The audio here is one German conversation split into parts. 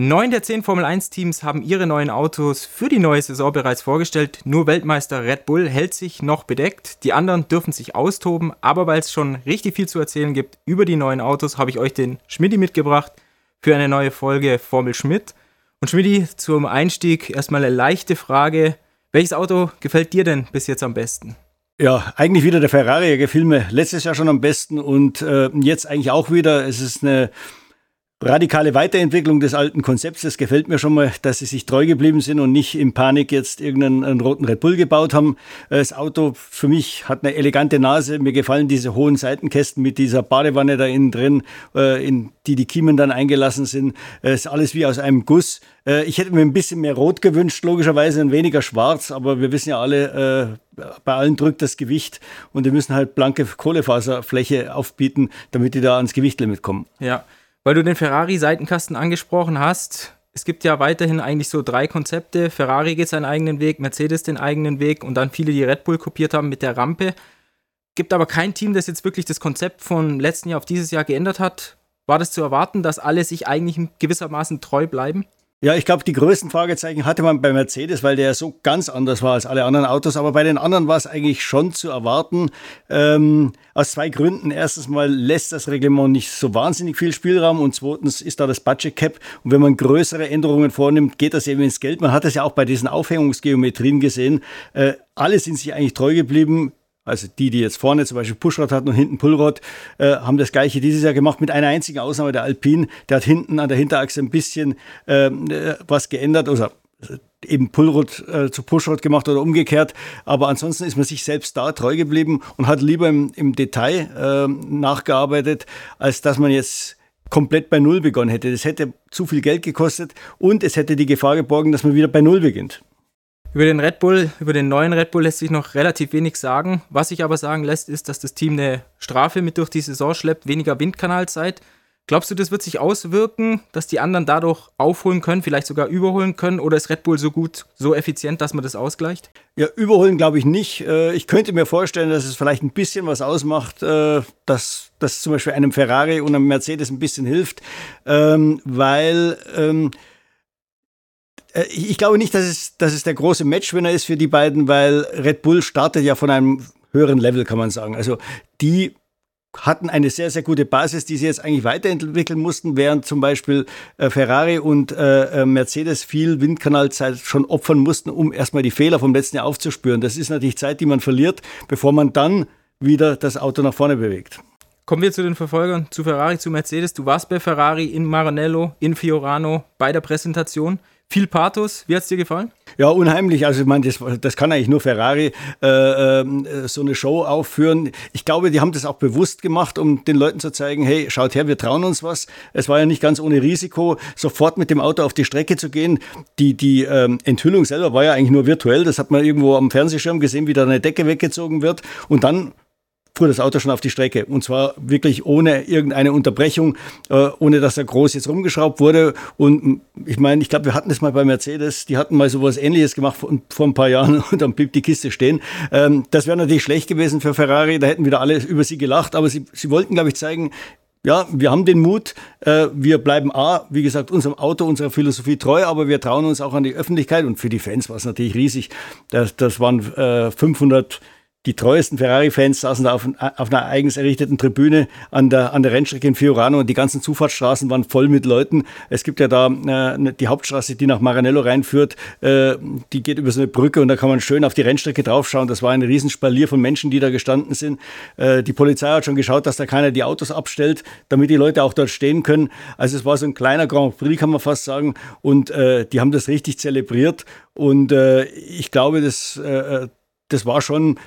Neun der zehn Formel 1 Teams haben ihre neuen Autos für die neue Saison bereits vorgestellt. Nur Weltmeister Red Bull hält sich noch bedeckt. Die anderen dürfen sich austoben, aber weil es schon richtig viel zu erzählen gibt über die neuen Autos, habe ich euch den Schmidti mitgebracht für eine neue Folge Formel Schmidt. Und Schmidti, zum Einstieg erstmal eine leichte Frage. Welches Auto gefällt dir denn bis jetzt am besten? Ja, eigentlich wieder der Ferrari. Er gefiel mir letztes Jahr schon am besten und äh, jetzt eigentlich auch wieder. Es ist eine radikale Weiterentwicklung des alten Konzepts. Es gefällt mir schon mal, dass sie sich treu geblieben sind und nicht in Panik jetzt irgendeinen roten Red Bull gebaut haben. Das Auto für mich hat eine elegante Nase. Mir gefallen diese hohen Seitenkästen mit dieser Badewanne da innen drin, äh, in die die Kiemen dann eingelassen sind. Es ist alles wie aus einem Guss. Äh, ich hätte mir ein bisschen mehr Rot gewünscht, logischerweise, und weniger Schwarz. Aber wir wissen ja alle, äh, bei allen drückt das Gewicht und wir müssen halt blanke Kohlefaserfläche aufbieten, damit die da ans Gewichtlimit kommen. Ja, weil du den Ferrari-Seitenkasten angesprochen hast, es gibt ja weiterhin eigentlich so drei Konzepte. Ferrari geht seinen eigenen Weg, Mercedes den eigenen Weg und dann viele, die Red Bull kopiert haben mit der Rampe. Gibt aber kein Team, das jetzt wirklich das Konzept von letzten Jahr auf dieses Jahr geändert hat. War das zu erwarten, dass alle sich eigentlich gewissermaßen treu bleiben? Ja, ich glaube, die größten Fragezeichen hatte man bei Mercedes, weil der ja so ganz anders war als alle anderen Autos. Aber bei den anderen war es eigentlich schon zu erwarten. Ähm, aus zwei Gründen. Erstens mal lässt das Reglement nicht so wahnsinnig viel Spielraum und zweitens ist da das Budget Cap. Und wenn man größere Änderungen vornimmt, geht das eben ins Geld. Man hat das ja auch bei diesen Aufhängungsgeometrien gesehen. Äh, alle sind sich eigentlich treu geblieben. Also die, die jetzt vorne zum Beispiel Pushrod hatten und hinten Pullrod, äh, haben das gleiche dieses Jahr gemacht mit einer einzigen Ausnahme, der Alpine. Der hat hinten an der Hinterachse ein bisschen ähm, äh, was geändert, also eben Pullrod äh, zu Pushrod gemacht oder umgekehrt. Aber ansonsten ist man sich selbst da treu geblieben und hat lieber im, im Detail äh, nachgearbeitet, als dass man jetzt komplett bei Null begonnen hätte. Das hätte zu viel Geld gekostet und es hätte die Gefahr geborgen, dass man wieder bei Null beginnt. Über den Red Bull, über den neuen Red Bull lässt sich noch relativ wenig sagen. Was sich aber sagen lässt, ist, dass das Team eine Strafe mit durch die Saison schleppt, weniger Windkanalzeit. Glaubst du, das wird sich auswirken, dass die anderen dadurch aufholen können, vielleicht sogar überholen können? Oder ist Red Bull so gut, so effizient, dass man das ausgleicht? Ja, überholen glaube ich nicht. Äh, ich könnte mir vorstellen, dass es vielleicht ein bisschen was ausmacht, äh, dass das zum Beispiel einem Ferrari und einem Mercedes ein bisschen hilft, ähm, weil ähm, äh, ich glaube nicht, dass es, dass es der große Matchwinner ist für die beiden, weil Red Bull startet ja von einem höheren Level, kann man sagen. Also die hatten eine sehr, sehr gute Basis, die sie jetzt eigentlich weiterentwickeln mussten, während zum Beispiel äh, Ferrari und äh, Mercedes viel Windkanalzeit schon opfern mussten, um erstmal die Fehler vom letzten Jahr aufzuspüren. Das ist natürlich Zeit, die man verliert, bevor man dann wieder das Auto nach vorne bewegt. Kommen wir zu den Verfolgern, zu Ferrari, zu Mercedes. Du warst bei Ferrari in Maranello, in Fiorano bei der Präsentation. Viel Pathos. Wie hat es dir gefallen? Ja, unheimlich. Also ich meine, das, das kann eigentlich nur Ferrari äh, äh, so eine Show aufführen. Ich glaube, die haben das auch bewusst gemacht, um den Leuten zu zeigen, hey, schaut her, wir trauen uns was. Es war ja nicht ganz ohne Risiko, sofort mit dem Auto auf die Strecke zu gehen. Die, die ähm, Enthüllung selber war ja eigentlich nur virtuell. Das hat man irgendwo am Fernsehschirm gesehen, wie da eine Decke weggezogen wird. Und dann fuhr das Auto schon auf die Strecke. Und zwar wirklich ohne irgendeine Unterbrechung, äh, ohne dass er groß jetzt rumgeschraubt wurde. Und ich meine, ich glaube, wir hatten das mal bei Mercedes, die hatten mal sowas ähnliches gemacht vor, vor ein paar Jahren und dann blieb die Kiste stehen. Ähm, das wäre natürlich schlecht gewesen für Ferrari, da hätten wieder alle über sie gelacht, aber sie, sie wollten, glaube ich, zeigen, ja, wir haben den Mut, äh, wir bleiben A, wie gesagt, unserem Auto, unserer Philosophie treu, aber wir trauen uns auch an die Öffentlichkeit und für die Fans war es natürlich riesig. Das, das waren äh, 500 die treuesten Ferrari-Fans saßen da auf, auf, einer eigens errichteten Tribüne an der, an der Rennstrecke in Fiorano und die ganzen Zufahrtsstraßen waren voll mit Leuten. Es gibt ja da äh, ne, die Hauptstraße, die nach Maranello reinführt, äh, die geht über so eine Brücke und da kann man schön auf die Rennstrecke draufschauen. Das war ein Riesenspalier von Menschen, die da gestanden sind. Äh, die Polizei hat schon geschaut, dass da keiner die Autos abstellt, damit die Leute auch dort stehen können. Also es war so ein kleiner Grand Prix, kann man fast sagen. Und äh, die haben das richtig zelebriert. Und äh, ich glaube, das, äh, das war schon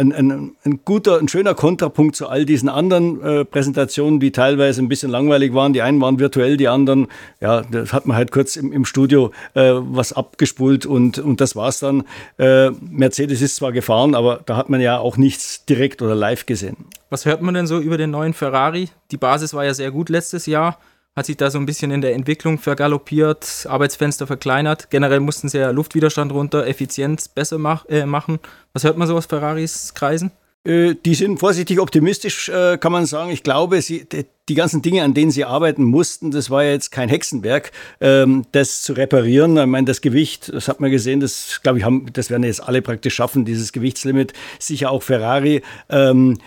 ein, ein, ein, guter, ein schöner Kontrapunkt zu all diesen anderen äh, Präsentationen, die teilweise ein bisschen langweilig waren. Die einen waren virtuell, die anderen, ja, das hat man halt kurz im, im Studio äh, was abgespult und, und das war's dann. Äh, Mercedes ist zwar gefahren, aber da hat man ja auch nichts direkt oder live gesehen. Was hört man denn so über den neuen Ferrari? Die Basis war ja sehr gut letztes Jahr hat sich da so ein bisschen in der Entwicklung vergaloppiert, Arbeitsfenster verkleinert. Generell mussten sie ja Luftwiderstand runter, Effizienz besser mach, äh, machen. Was hört man so aus Ferraris Kreisen? Äh, die sind vorsichtig optimistisch, äh, kann man sagen. Ich glaube, sie, die ganzen Dinge, an denen sie arbeiten mussten, das war ja jetzt kein Hexenwerk, ähm, das zu reparieren. Ich meine, das Gewicht, das hat man gesehen, das glaube ich, haben, das werden jetzt alle praktisch schaffen, dieses Gewichtslimit. Sicher auch Ferrari. Ähm,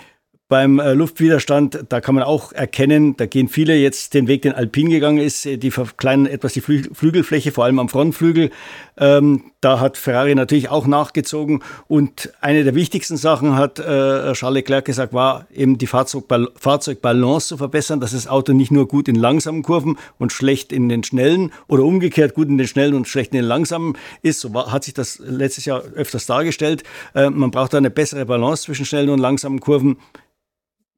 beim äh, Luftwiderstand, da kann man auch erkennen, da gehen viele jetzt den Weg, den Alpin gegangen ist, die verkleinern etwas die Flügelfläche, vor allem am Frontflügel. Ähm, da hat Ferrari natürlich auch nachgezogen. Und eine der wichtigsten Sachen, hat äh, Charles Leclerc gesagt, war eben die Fahrzeugbal Fahrzeugbalance zu verbessern, dass das Auto nicht nur gut in langsamen Kurven und schlecht in den schnellen oder umgekehrt gut in den schnellen und schlecht in den langsamen ist. So war, hat sich das letztes Jahr öfters dargestellt. Äh, man braucht da eine bessere Balance zwischen schnellen und langsamen Kurven.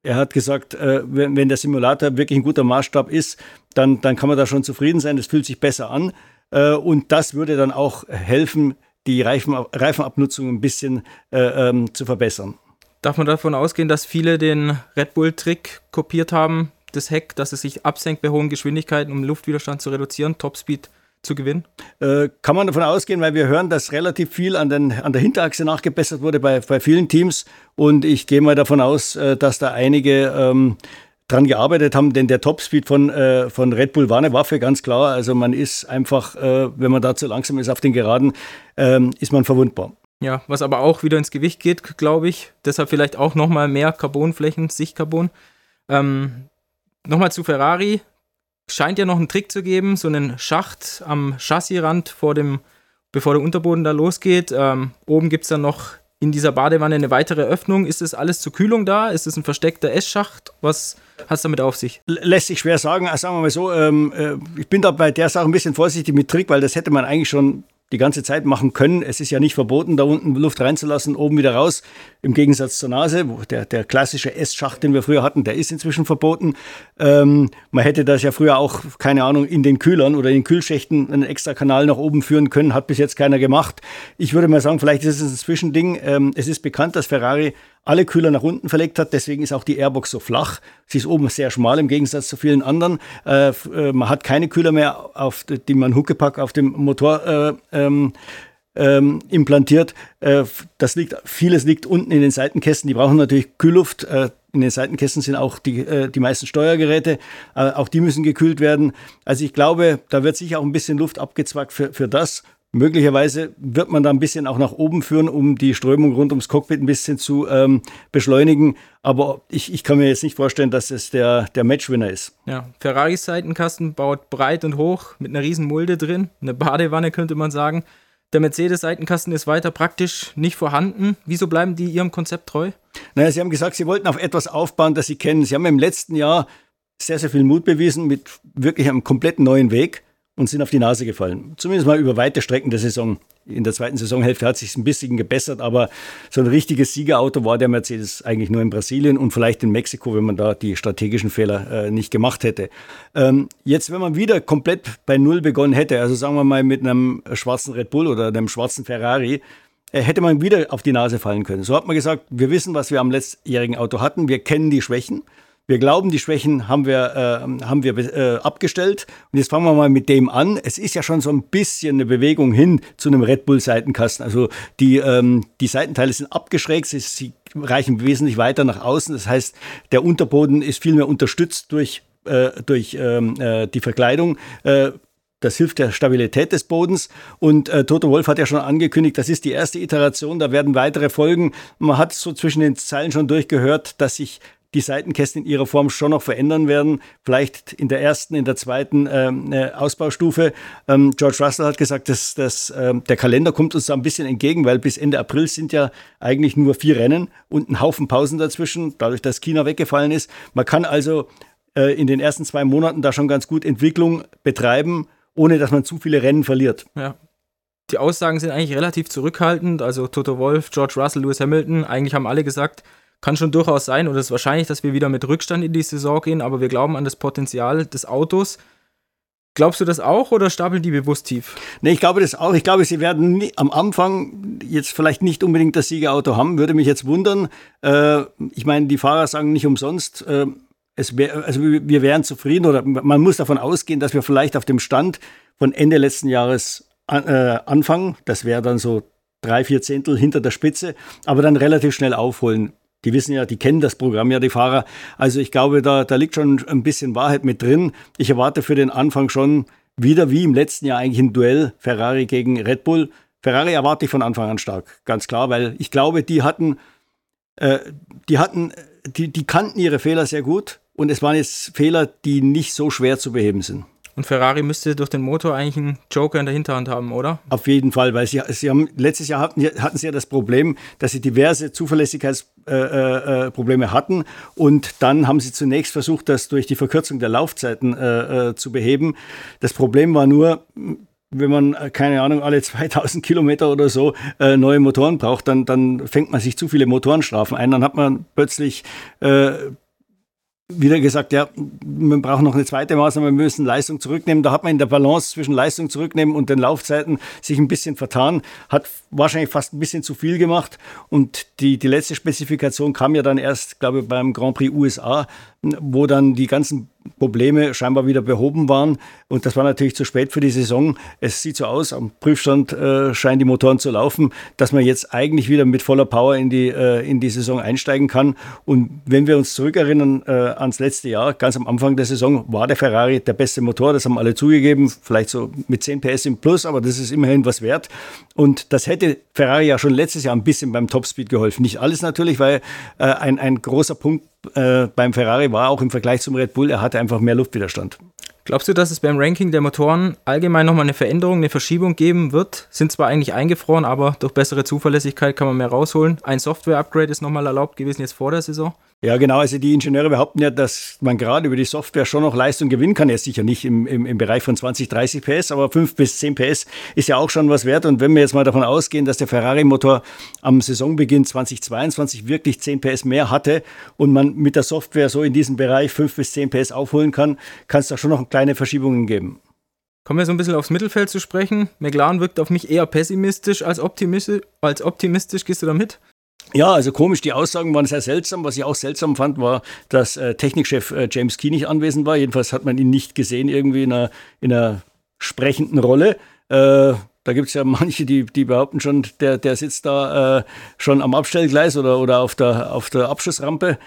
Er hat gesagt, äh, wenn, der Simulator wirklich ein guter Maßstab ist, dann, dann kann man da schon zufrieden sein. Es fühlt sich besser an. Äh, und das würde dann auch helfen, die Reifen, Reifenabnutzung ein bisschen äh, ähm, zu verbessern. Darf man davon ausgehen, dass viele den Red Bull-Trick kopiert haben, das Heck, dass es sich absenkt bei hohen Geschwindigkeiten, um Luftwiderstand zu reduzieren, Topspeed zu gewinnen? Äh, kann man davon ausgehen, weil wir hören, dass relativ viel an, den, an der Hinterachse nachgebessert wurde bei, bei vielen Teams. Und ich gehe mal davon aus, äh, dass da einige ähm, dran gearbeitet haben, denn der Topspeed von, äh, von Red Bull war eine Waffe, ganz klar. Also man ist einfach, äh, wenn man da zu langsam ist auf den Geraden, ähm, ist man verwundbar. Ja, was aber auch wieder ins Gewicht geht, glaube ich. Deshalb vielleicht auch nochmal mehr Carbonflächen, Sichtcarbon. Ähm, nochmal zu Ferrari scheint ja noch einen Trick zu geben, so einen Schacht am Chassisrand vor dem, bevor der Unterboden da losgeht. Ähm, oben gibt es dann noch in dieser Badewanne eine weitere Öffnung. Ist das alles zur Kühlung da? Ist es ein versteckter Essschacht? Was hat es damit auf sich? Lässt sich schwer sagen. Also sagen wir mal so, ähm, äh, ich bin da bei der Sache ein bisschen vorsichtig mit Trick, weil das hätte man eigentlich schon die ganze Zeit machen können. Es ist ja nicht verboten, da unten Luft reinzulassen, oben wieder raus. Im Gegensatz zur Nase, wo der, der klassische Essschacht, den wir früher hatten, der ist inzwischen verboten. Ähm, man hätte das ja früher auch, keine Ahnung, in den Kühlern oder in den Kühlschächten einen extra Kanal nach oben führen können, hat bis jetzt keiner gemacht. Ich würde mal sagen, vielleicht ist es ein Zwischending. Ähm, es ist bekannt, dass Ferrari alle Kühler nach unten verlegt hat. Deswegen ist auch die Airbox so flach. Sie ist oben sehr schmal im Gegensatz zu vielen anderen. Äh, äh man hat keine Kühler mehr, auf die man Huckepack auf dem Motor äh, ähm, ähm, implantiert. Äh, das liegt, vieles liegt unten in den Seitenkästen. Die brauchen natürlich Kühlluft. Äh, in den Seitenkästen sind auch die, äh, die meisten Steuergeräte. auch die müssen gekühlt werden. Also ich glaube, da wird sicher auch ein bisschen Luft abgezwackt für, für das. Möglicherweise wird man da ein bisschen auch nach oben führen, um die Strömung rund ums Cockpit ein bisschen zu ähm, beschleunigen. Aber ich, ich kann mir jetzt nicht vorstellen, dass es der, der Matchwinner ist. Ja, Ferraris Seitenkasten baut breit und hoch mit einer riesen Mulde drin. Eine Badewanne könnte man sagen. Der Mercedes-Seitenkasten ist weiter praktisch nicht vorhanden. Wieso bleiben die ihrem Konzept treu? Naja, Sie haben gesagt, Sie wollten auf etwas aufbauen, das Sie kennen. Sie haben im letzten Jahr sehr, sehr viel Mut bewiesen mit wirklich einem komplett neuen Weg und sind auf die Nase gefallen. Zumindest mal über weite Strecken der Saison. In der zweiten Saisonhälfte hat sich ein bisschen gebessert, aber so ein richtiges Siegerauto war der Mercedes eigentlich nur in Brasilien und vielleicht in Mexiko, wenn man da die strategischen Fehler äh, nicht gemacht hätte. Ähm, jetzt, wenn man wieder komplett bei Null begonnen hätte, also sagen wir mal mit einem schwarzen Red Bull oder einem schwarzen Ferrari, äh, hätte man wieder auf die Nase fallen können. So hat man gesagt, wir wissen, was wir am letztjährigen Auto hatten, wir kennen die Schwächen wir glauben, die Schwächen haben wir, äh, haben wir äh, abgestellt. Und jetzt fangen wir mal mit dem an. Es ist ja schon so ein bisschen eine Bewegung hin zu einem Red Bull Seitenkasten. Also die, ähm, die Seitenteile sind abgeschrägt, sie, sie reichen wesentlich weiter nach außen. Das heißt, der Unterboden ist viel mehr unterstützt durch, äh, durch ähm, äh, die Verkleidung. Äh, das hilft der Stabilität des Bodens. Und äh, Toto Wolf hat ja schon angekündigt, das ist die erste Iteration, da werden weitere folgen. Man hat so zwischen den Zeilen schon durchgehört, dass sich die Seitenkästen in ihrer Form schon noch verändern werden. Vielleicht in der ersten, in der zweiten ähm, äh, Ausbaustufe. Ähm, George Russell hat gesagt, dass, dass ähm, der Kalender kommt uns da ein bisschen entgegen, weil bis Ende April sind ja eigentlich nur vier Rennen und ein Haufen Pausen dazwischen, dadurch, dass China weggefallen ist. Man kann also äh, in den ersten zwei Monaten da schon ganz gut Entwicklung betreiben, ohne dass man zu viele Rennen verliert. Ja. Die Aussagen sind eigentlich relativ zurückhaltend. Also Toto Wolf, George Russell, Lewis Hamilton, eigentlich haben alle gesagt, kann schon durchaus sein oder es ist wahrscheinlich, dass wir wieder mit Rückstand in die Saison gehen, aber wir glauben an das Potenzial des Autos. Glaubst du das auch oder stapeln die bewusst tief? Nee, ich glaube das auch. Ich glaube, sie werden nie, am Anfang jetzt vielleicht nicht unbedingt das Siegerauto haben. Würde mich jetzt wundern. Äh, ich meine, die Fahrer sagen nicht umsonst, äh, es wär, also wir wären zufrieden oder man muss davon ausgehen, dass wir vielleicht auf dem Stand von Ende letzten Jahres an, äh, anfangen. Das wäre dann so drei, vier Zehntel hinter der Spitze, aber dann relativ schnell aufholen die wissen ja, die kennen das Programm ja, die Fahrer. Also ich glaube, da, da liegt schon ein bisschen Wahrheit mit drin. Ich erwarte für den Anfang schon wieder wie im letzten Jahr eigentlich ein Duell Ferrari gegen Red Bull. Ferrari erwarte ich von Anfang an stark, ganz klar, weil ich glaube, die hatten, äh, die hatten, die, die kannten ihre Fehler sehr gut und es waren jetzt Fehler, die nicht so schwer zu beheben sind. Und Ferrari müsste durch den Motor eigentlich einen Joker in der Hinterhand haben, oder? Auf jeden Fall, weil sie, sie haben letztes Jahr hatten, hatten sie ja das Problem, dass sie diverse Zuverlässigkeitsprobleme äh, äh, hatten und dann haben sie zunächst versucht, das durch die Verkürzung der Laufzeiten äh, äh zu beheben. Das Problem war nur, wenn man, äh, keine Ahnung, alle 2000 Kilometer oder so äh, neue Motoren braucht, dann, dann fängt man sich zu viele Motorenstrafen ein. Dann hat man plötzlich äh, wieder gesagt, ja, wir brauchen noch eine zweite Maßnahme, wir müssen Leistung zurücknehmen. Da hat man in der Balance zwischen Leistung zurücknehmen und den Laufzeiten sich ein bisschen vertan, hat wahrscheinlich fast ein bisschen zu viel gemacht. Und die, die letzte Spezifikation kam ja dann erst, glaube ich, beim Grand Prix USA, wo dann die ganzen Probleme scheinbar wieder behoben waren. Und das war natürlich zu spät für die Saison. Es sieht so aus, am Prüfstand äh, scheinen die Motoren zu laufen, dass man jetzt eigentlich wieder mit voller Power in die, äh, in die Saison einsteigen kann. Und wenn wir uns zurückerinnern äh, ans letzte Jahr, ganz am Anfang der Saison war der Ferrari der beste Motor. Das haben alle zugegeben, vielleicht so mit 10 PS im Plus, aber das ist immerhin was wert. Und das hätte Ferrari ja schon letztes Jahr ein bisschen beim Topspeed geholfen. Nicht alles natürlich, weil äh, ein, ein großer Punkt äh, beim Ferrari war auch im Vergleich zum Red Bull, er hatte einfach mehr Luftwiderstand. Glaubst du, dass es beim Ranking der Motoren allgemein nochmal eine Veränderung, eine Verschiebung geben wird? Sind zwar eigentlich eingefroren, aber durch bessere Zuverlässigkeit kann man mehr rausholen. Ein Software-Upgrade ist nochmal erlaubt gewesen jetzt vor der Saison. Ja, genau. Also die Ingenieure behaupten ja, dass man gerade über die Software schon noch Leistung gewinnen kann. Jetzt sicher nicht im, im, im Bereich von 20, 30 PS, aber 5 bis 10 PS ist ja auch schon was wert. Und wenn wir jetzt mal davon ausgehen, dass der Ferrari-Motor am Saisonbeginn 2022 wirklich 10 PS mehr hatte und man mit der Software so in diesem Bereich 5 bis 10 PS aufholen kann, kann es da schon noch kleine Verschiebungen geben. Kommen wir so ein bisschen aufs Mittelfeld zu sprechen. McLaren wirkt auf mich eher pessimistisch als optimistisch. Als optimistisch. Gehst du da mit? Ja, also komisch, die Aussagen waren sehr seltsam. Was ich auch seltsam fand, war, dass äh, Technikchef äh, James Key nicht anwesend war. Jedenfalls hat man ihn nicht gesehen, irgendwie in einer, in einer sprechenden Rolle. Äh, da gibt es ja manche, die, die behaupten schon, der, der sitzt da äh, schon am Abstellgleis oder, oder auf, der, auf der Abschussrampe.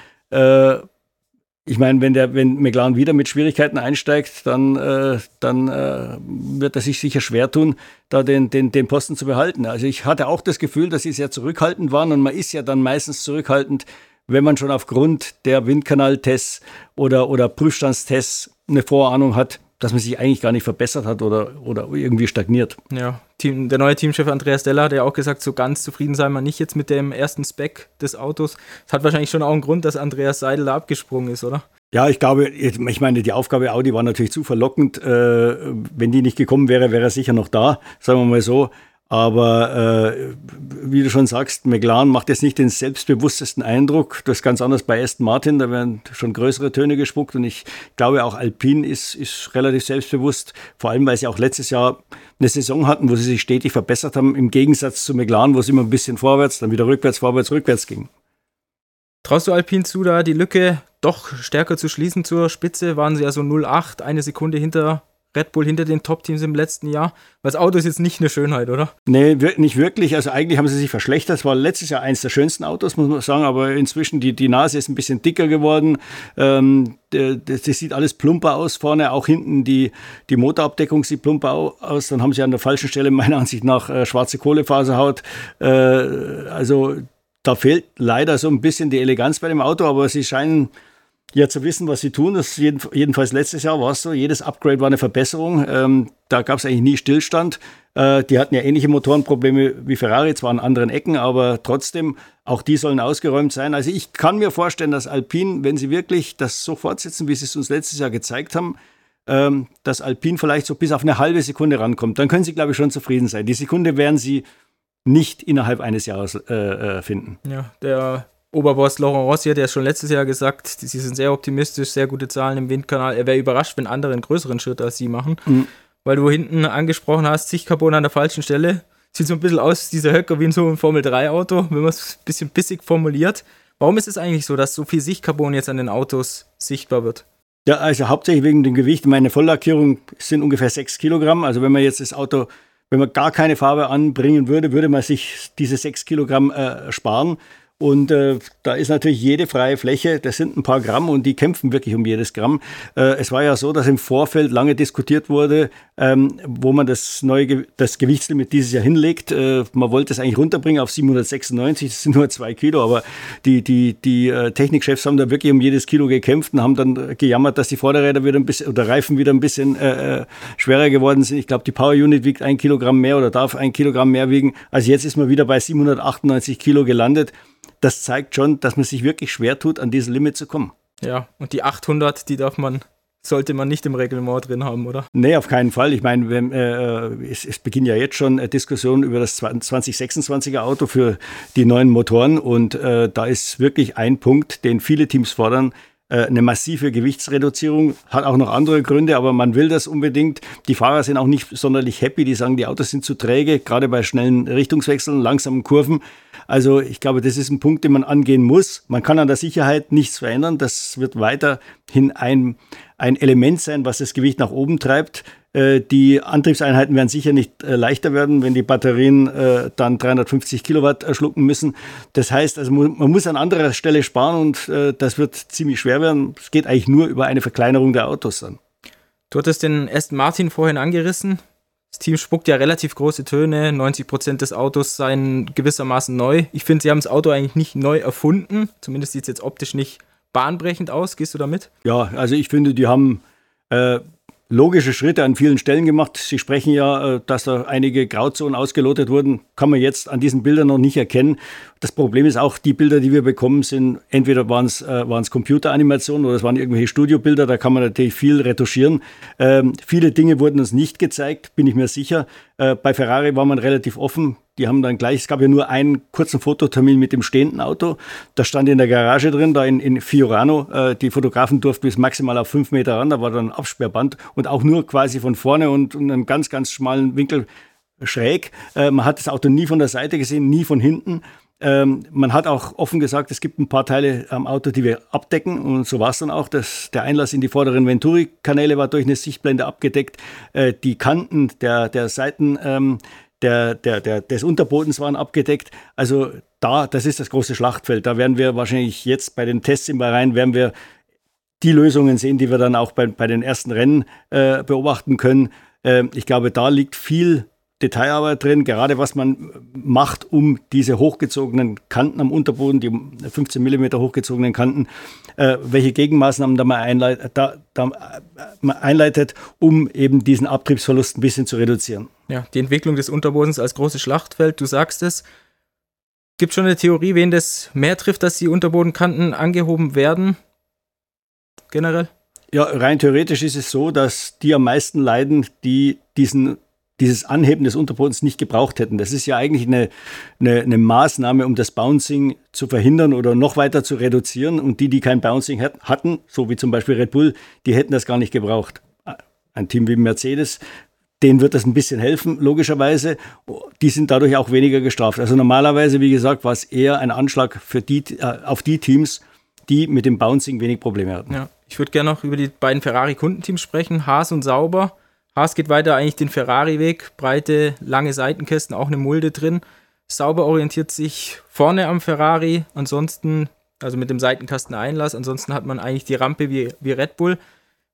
Ich meine, wenn der, wenn McLaren wieder mit Schwierigkeiten einsteigt, dann, äh, dann äh, wird er sich sicher schwer tun, da den, den, den Posten zu behalten. Also ich hatte auch das Gefühl, dass sie sehr zurückhaltend waren und man ist ja dann meistens zurückhaltend, wenn man schon aufgrund der Windkanaltests oder, oder Prüfstandstests eine Vorahnung hat, dass man sich eigentlich gar nicht verbessert hat oder, oder irgendwie stagniert. Ja, Team, der neue Teamchef Andreas Della hat ja auch gesagt, so ganz zufrieden sei man nicht jetzt mit dem ersten Spec des Autos. Das hat wahrscheinlich schon auch einen Grund, dass Andreas Seidel da abgesprungen ist, oder? Ja, ich glaube, ich meine, die Aufgabe Audi war natürlich zu verlockend. Äh, wenn die nicht gekommen wäre, wäre er sicher noch da, sagen wir mal so. Aber äh, wie du schon sagst, McLaren macht jetzt nicht den selbstbewusstesten Eindruck. Das ist ganz anders bei Aston Martin, da werden schon größere Töne gespuckt. Und ich glaube, auch Alpine ist, ist relativ selbstbewusst, vor allem weil sie auch letztes Jahr eine Saison hatten, wo sie sich stetig verbessert haben, im Gegensatz zu McLaren, wo es immer ein bisschen vorwärts, dann wieder rückwärts, vorwärts, rückwärts ging. Traust du Alpine zu, da die Lücke doch stärker zu schließen zur Spitze? Waren sie ja so 0,8, eine Sekunde hinter Red Bull hinter den Top-Teams im letzten Jahr? Weil das Auto ist jetzt nicht eine Schönheit, oder? Nee, nicht wirklich. Also eigentlich haben sie sich verschlechtert. Es war letztes Jahr eins der schönsten Autos, muss man sagen, aber inzwischen die, die Nase ist ein bisschen dicker geworden. Ähm, das, das, sieht alles plumper aus vorne, auch hinten die, die Motorabdeckung sieht plumper aus. Dann haben sie an der falschen Stelle meiner Ansicht nach äh, schwarze Kohlefaserhaut. Äh, also da fehlt leider so ein bisschen die Eleganz bei dem Auto, aber sie scheinen ja zu wissen, was sie tun. Das jeden, jedenfalls letztes Jahr war es so. Jedes Upgrade war eine Verbesserung. Ähm, da gab es eigentlich nie Stillstand. Äh, die hatten ja ähnliche Motorenprobleme wie Ferrari, zwar an anderen Ecken, aber trotzdem, auch die sollen ausgeräumt sein. Also ich kann mir vorstellen, dass Alpine, wenn sie wirklich das so fortsetzen, wie sie es uns letztes Jahr gezeigt haben, ähm, dass Alpine vielleicht so bis auf eine halbe Sekunde rankommt. Dann können sie, glaube ich, schon zufrieden sein. Die Sekunde werden sie nicht innerhalb eines Jahres äh, äh finden. Ja, der Oberboss Laurent Rossi hat ja schon letztes Jahr gesagt, sie sind sehr optimistisch, sehr gute Zahlen im Windkanal. Er wäre überrascht, wenn andere einen größeren Schritt als sie machen. Mhm. Weil du hinten angesprochen hast, Sichtcarbon an der falschen Stelle. Sieht so ein bisschen aus, dieser Höcker, wie in so einem Formel-3-Auto, wenn man es ein bisschen bissig formuliert. Warum ist es eigentlich so, dass so viel Sichtcarbon jetzt an den Autos sichtbar wird? Ja, also hauptsächlich wegen dem Gewicht. Meine Volllackierung sind ungefähr 6 Kilogramm. Also wenn man jetzt das Auto, wenn man gar keine Farbe anbringen würde, würde man sich diese 6 Kilogramm äh, sparen. Und äh, da ist natürlich jede freie Fläche, das sind ein paar Gramm und die kämpfen wirklich um jedes Gramm. Äh, es war ja so, dass im Vorfeld lange diskutiert wurde, ähm, wo man das neue das Gewichtslimit dieses Jahr hinlegt. Äh, man wollte es eigentlich runterbringen auf 796, das sind nur zwei Kilo, aber die, die, die äh, Technikchefs haben da wirklich um jedes Kilo gekämpft und haben dann gejammert, dass die Vorderräder wieder ein bisschen oder Reifen wieder ein bisschen äh, äh schwerer geworden sind. Ich glaube, die Power Unit wiegt ein Kilogramm mehr oder darf ein Kilogramm mehr wiegen. Also jetzt ist man wieder bei 798 Kilo gelandet das zeigt schon, dass man sich wirklich schwer tut, an dieses Limit zu kommen. Ja, und die 800, die darf man sollte man nicht im Reglement drin haben, oder? Nee, auf keinen Fall. Ich meine, wenn, äh, es, es beginnen ja jetzt schon Diskussionen über das 2026er Auto für die neuen Motoren und äh, da ist wirklich ein Punkt, den viele Teams fordern, äh, eine massive Gewichtsreduzierung, hat auch noch andere Gründe, aber man will das unbedingt. Die Fahrer sind auch nicht sonderlich happy, die sagen, die Autos sind zu träge, gerade bei schnellen Richtungswechseln, langsamen Kurven. Also ich glaube, das ist ein Punkt, den man angehen muss. Man kann an der Sicherheit nichts verändern. Das wird weiterhin ein, ein Element sein, was das Gewicht nach oben treibt. Äh, die Antriebseinheiten werden sicher nicht äh, leichter werden, wenn die Batterien äh, dann 350 Kilowatt schlucken müssen. Das heißt, also man muss an anderer Stelle sparen und das wird ziemlich schwer werden. Es geht eigentlich nur über eine Verkleinerung der Autos dann. Du hattest den Aston Martin vorhin angerissen. Das Team spuckt ja relativ große Töne. 90% des Autos seien gewissermaßen neu. Ich finde, sie haben das Auto eigentlich nicht neu erfunden. Zumindest sieht es jetzt optisch nicht bahnbrechend aus. Gehst du damit? Ja, also ich finde, die haben äh, logische Schritte an vielen Stellen gemacht. Sie sprechen ja, äh, dass da einige Grauzonen ausgelotet wurden. Kann man jetzt an diesen Bildern noch nicht erkennen. Das Problem ist auch, die Bilder, die wir bekommen, sind entweder waren es äh, Computeranimationen oder es waren irgendwelche Studiobilder. Da kann man natürlich viel retuschieren. Ähm, viele Dinge wurden uns nicht gezeigt, bin ich mir sicher. Äh, bei Ferrari war man relativ offen. Die haben dann gleich, es gab ja nur einen kurzen Fototermin mit dem stehenden Auto. Das stand in der Garage drin, da in, in Fiorano. Äh, die Fotografen durften bis maximal auf fünf Meter ran. Da war dann ein Absperrband und auch nur quasi von vorne und, und einem ganz, ganz schmalen Winkel schräg. Äh, man hat das Auto nie von der Seite gesehen, nie von hinten. Ähm, man hat auch offen gesagt, es gibt ein paar Teile am Auto, die wir abdecken. Und so war es dann auch. Das, der Einlass in die vorderen Venturi-Kanäle war durch eine Sichtblende abgedeckt. Äh, die Kanten der, der Seiten ähm, der, der, der, des Unterbodens waren abgedeckt. Also da, das ist das große Schlachtfeld. Da werden wir wahrscheinlich jetzt bei den Tests im Bahrain, werden wir die Lösungen sehen, die wir dann auch bei, bei den ersten Rennen äh, beobachten können. Äh, ich glaube, da liegt viel Detailarbeit drin, gerade was man macht, um diese hochgezogenen Kanten am Unterboden, die 15 mm hochgezogenen Kanten, äh, welche Gegenmaßnahmen da man, einleit, da, da man einleitet, um eben diesen Abtriebsverlust ein bisschen zu reduzieren. Ja, die Entwicklung des Unterbodens als großes Schlachtfeld, du sagst es. Gibt schon eine Theorie, wen das mehr trifft, dass die Unterbodenkanten angehoben werden? Generell? Ja, rein theoretisch ist es so, dass die am meisten leiden, die diesen dieses Anheben des Unterbodens nicht gebraucht hätten. Das ist ja eigentlich eine, eine, eine, Maßnahme, um das Bouncing zu verhindern oder noch weiter zu reduzieren. Und die, die kein Bouncing hatten, so wie zum Beispiel Red Bull, die hätten das gar nicht gebraucht. Ein Team wie Mercedes, denen wird das ein bisschen helfen, logischerweise. Die sind dadurch auch weniger gestraft. Also normalerweise, wie gesagt, war es eher ein Anschlag für die, äh, auf die Teams, die mit dem Bouncing wenig Probleme hatten. Ja, ich würde gerne noch über die beiden Ferrari-Kundenteams sprechen, Haas und Sauber. Haas geht weiter eigentlich den Ferrari-Weg, breite, lange Seitenkästen, auch eine Mulde drin. Sauber orientiert sich vorne am Ferrari, ansonsten, also mit dem Seitenkasten-Einlass, ansonsten hat man eigentlich die Rampe wie, wie Red Bull.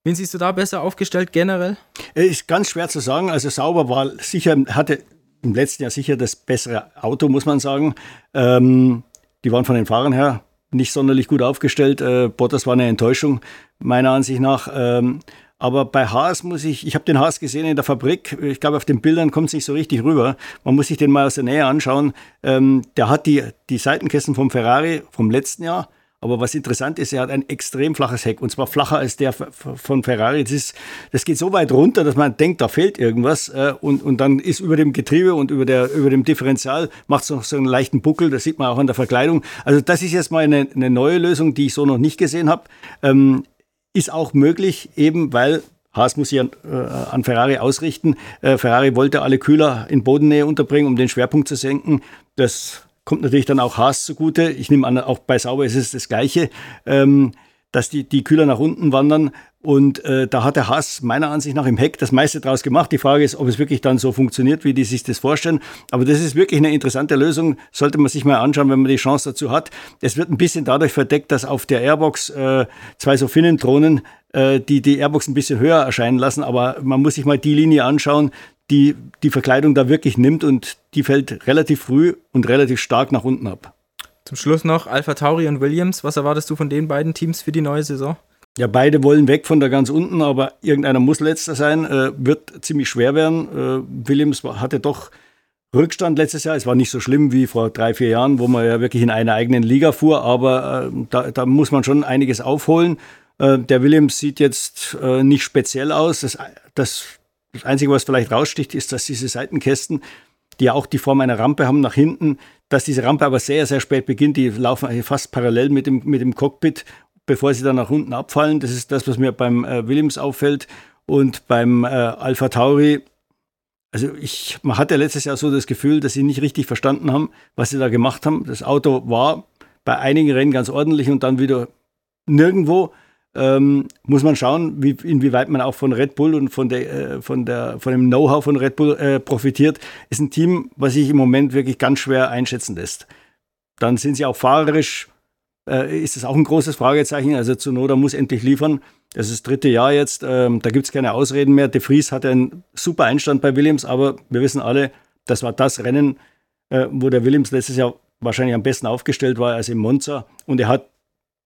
Wen siehst du da besser aufgestellt generell? Ist ganz schwer zu sagen. Also Sauber war sicher, hatte im letzten Jahr sicher das bessere Auto, muss man sagen. Ähm, die waren von den Fahrern her nicht sonderlich gut aufgestellt. Äh, Bottas war eine Enttäuschung, meiner Ansicht nach. Ähm, aber bei Haas muss ich, ich habe den Haas gesehen in der Fabrik, ich glaube auf den Bildern kommt es nicht so richtig rüber. Man muss sich den mal aus der Nähe anschauen. Ähm, der hat die, die Seitenkästen vom Ferrari vom letzten Jahr. Aber was interessant ist, er hat ein extrem flaches Heck und zwar flacher als der von Ferrari. Das, ist, das geht so weit runter, dass man denkt, da fehlt irgendwas. Äh, und, und dann ist über dem Getriebe und über, der, über dem Differential macht es noch so einen leichten Buckel. Das sieht man auch an der Verkleidung. Also das ist jetzt mal eine, eine neue Lösung, die ich so noch nicht gesehen habe. Ähm, ist auch möglich, eben weil Haas muss sich an, äh, an Ferrari ausrichten. Äh, Ferrari wollte alle Kühler in Bodennähe unterbringen, um den Schwerpunkt zu senken. Das kommt natürlich dann auch Haas zugute. Ich nehme an, auch bei Sauber ist es das Gleiche. Ähm, dass die, die Kühler nach unten wandern. Und äh, da hat der Haas meiner Ansicht nach im Heck das meiste draus gemacht. Die Frage ist, ob es wirklich dann so funktioniert, wie die sich das vorstellen. Aber das ist wirklich eine interessante Lösung. Sollte man sich mal anschauen, wenn man die Chance dazu hat. Es wird ein bisschen dadurch verdeckt, dass auf der Airbox äh, zwei so Finnentronen äh, die die Airbox ein bisschen höher erscheinen lassen. Aber man muss sich mal die Linie anschauen, die die Verkleidung da wirklich nimmt und die fällt relativ früh und relativ stark nach unten ab. Zum Schluss noch Alpha Tauri und Williams. Was erwartest du von den beiden Teams für die neue Saison? Ja, beide wollen weg von da ganz unten, aber irgendeiner muss letzter sein. Äh, wird ziemlich schwer werden. Äh, Williams hatte doch Rückstand letztes Jahr. Es war nicht so schlimm wie vor drei, vier Jahren, wo man ja wirklich in einer eigenen Liga fuhr, aber äh, da, da, muss man schon einiges aufholen. Äh, der Williams sieht jetzt äh, nicht speziell aus. Das, das, das Einzige, was vielleicht raussticht, ist, dass diese Seitenkästen, die ja auch die Form einer Rampe haben nach hinten, dass diese Rampe aber sehr, sehr spät beginnt. Die laufen fast parallel mit dem, mit dem Cockpit, bevor sie dann nach unten abfallen. Das ist das, was mir beim äh, Williams auffällt. Und beim äh, Alpha Tauri, also ich, man hatte letztes Jahr so das Gefühl, dass sie nicht richtig verstanden haben, was sie da gemacht haben. Das Auto war bei einigen Rennen ganz ordentlich und dann wieder nirgendwo ähm, muss man schauen, wie, inwieweit man auch von Red Bull und von, der, äh, von, der, von dem Know-how von Red Bull äh, profitiert. Ist ein Team, was sich im Moment wirklich ganz schwer einschätzen lässt. Dann sind sie auch fahrerisch, äh, ist das auch ein großes Fragezeichen. Also Zunoda muss endlich liefern. Das ist das dritte Jahr jetzt, ähm, da gibt es keine Ausreden mehr. De Vries hatte einen super Einstand bei Williams, aber wir wissen alle, das war das Rennen, äh, wo der Williams letztes Jahr wahrscheinlich am besten aufgestellt war als im Monza. Und er hat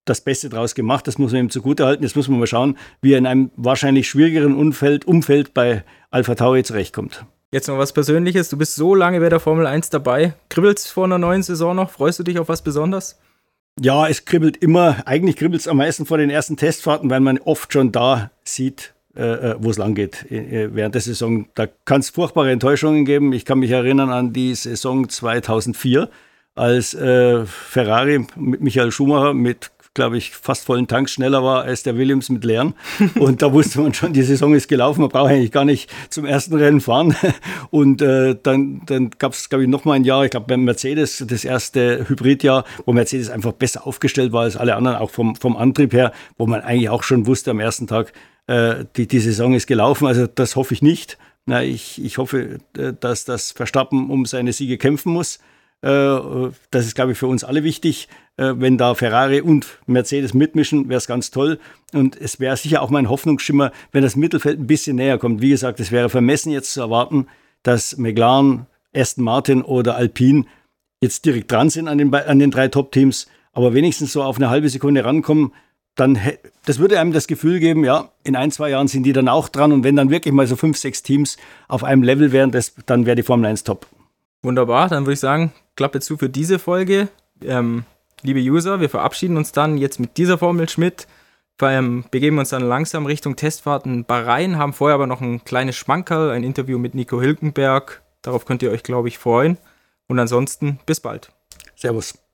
das Beste draus gemacht. Das muss man ihm zugutehalten. Jetzt muss man mal schauen, wie er in einem wahrscheinlich schwierigeren Umfeld, Umfeld bei Alpha Tauri zurechtkommt. Jetzt noch was Persönliches. Du bist so lange bei der Formel 1 dabei. Kribbelst vor einer neuen Saison noch? Freust du dich auf was Besonderes? Ja, es kribbelt immer. Eigentlich kribbelt es am meisten vor den ersten Testfahrten, weil man oft schon da sieht, äh, äh wo es lang geht äh, während der Saison. Da kann es furchtbare Enttäuschungen geben. Ich kann mich erinnern an die Saison 2004, als äh, Ferrari mit Michael Schumacher mit glaube ich, fast vollen Tank schneller war als der Williams mit leeren. Und da wusste man schon, die Saison ist gelaufen, man braucht eigentlich gar nicht zum ersten Rennen fahren. Und äh, dann, dann gab es, glaube ich, noch mal ein Jahr, ich glaube beim Mercedes, das erste Hybridjahr, wo Mercedes einfach besser aufgestellt war als alle anderen, auch vom, vom Antrieb her, wo man eigentlich auch schon wusste am ersten Tag, äh, die, die Saison ist gelaufen. Also das hoffe ich nicht. Na, ich, ich hoffe, äh, dass das Verstappen um seine Siege kämpfen muss. Äh, das ist, glaube ich, für uns alle wichtig. Äh, wenn da Ferrari und Mercedes mitmischen, wäre es ganz toll. Und es wäre sicher auch mein Hoffnungsschimmer, wenn das Mittelfeld ein bisschen näher kommt. Wie gesagt, es wäre vermessen jetzt zu erwarten, dass McLaren, Aston Martin oder Alpine jetzt direkt dran sind an den, an den drei Top-Teams, aber wenigstens so auf eine halbe Sekunde rankommen, dann das würde einem das Gefühl geben, ja, in ein, zwei Jahren sind die dann auch dran und wenn dann wirklich mal so fünf, sechs Teams auf einem Level wären, das, dann wäre die Formel 1 top. Wunderbar, dann würde ich sagen, Klappe zu für diese Folge. Ähm, liebe User, wir verabschieden uns dann jetzt mit dieser Formel Schmidt. Ähm, begeben uns dann langsam Richtung Testfahrten Bahrain, haben vorher aber noch ein kleines Schmankerl, ein Interview mit Nico Hilkenberg. Darauf könnt ihr euch, glaube ich, freuen. Und ansonsten bis bald. Servus.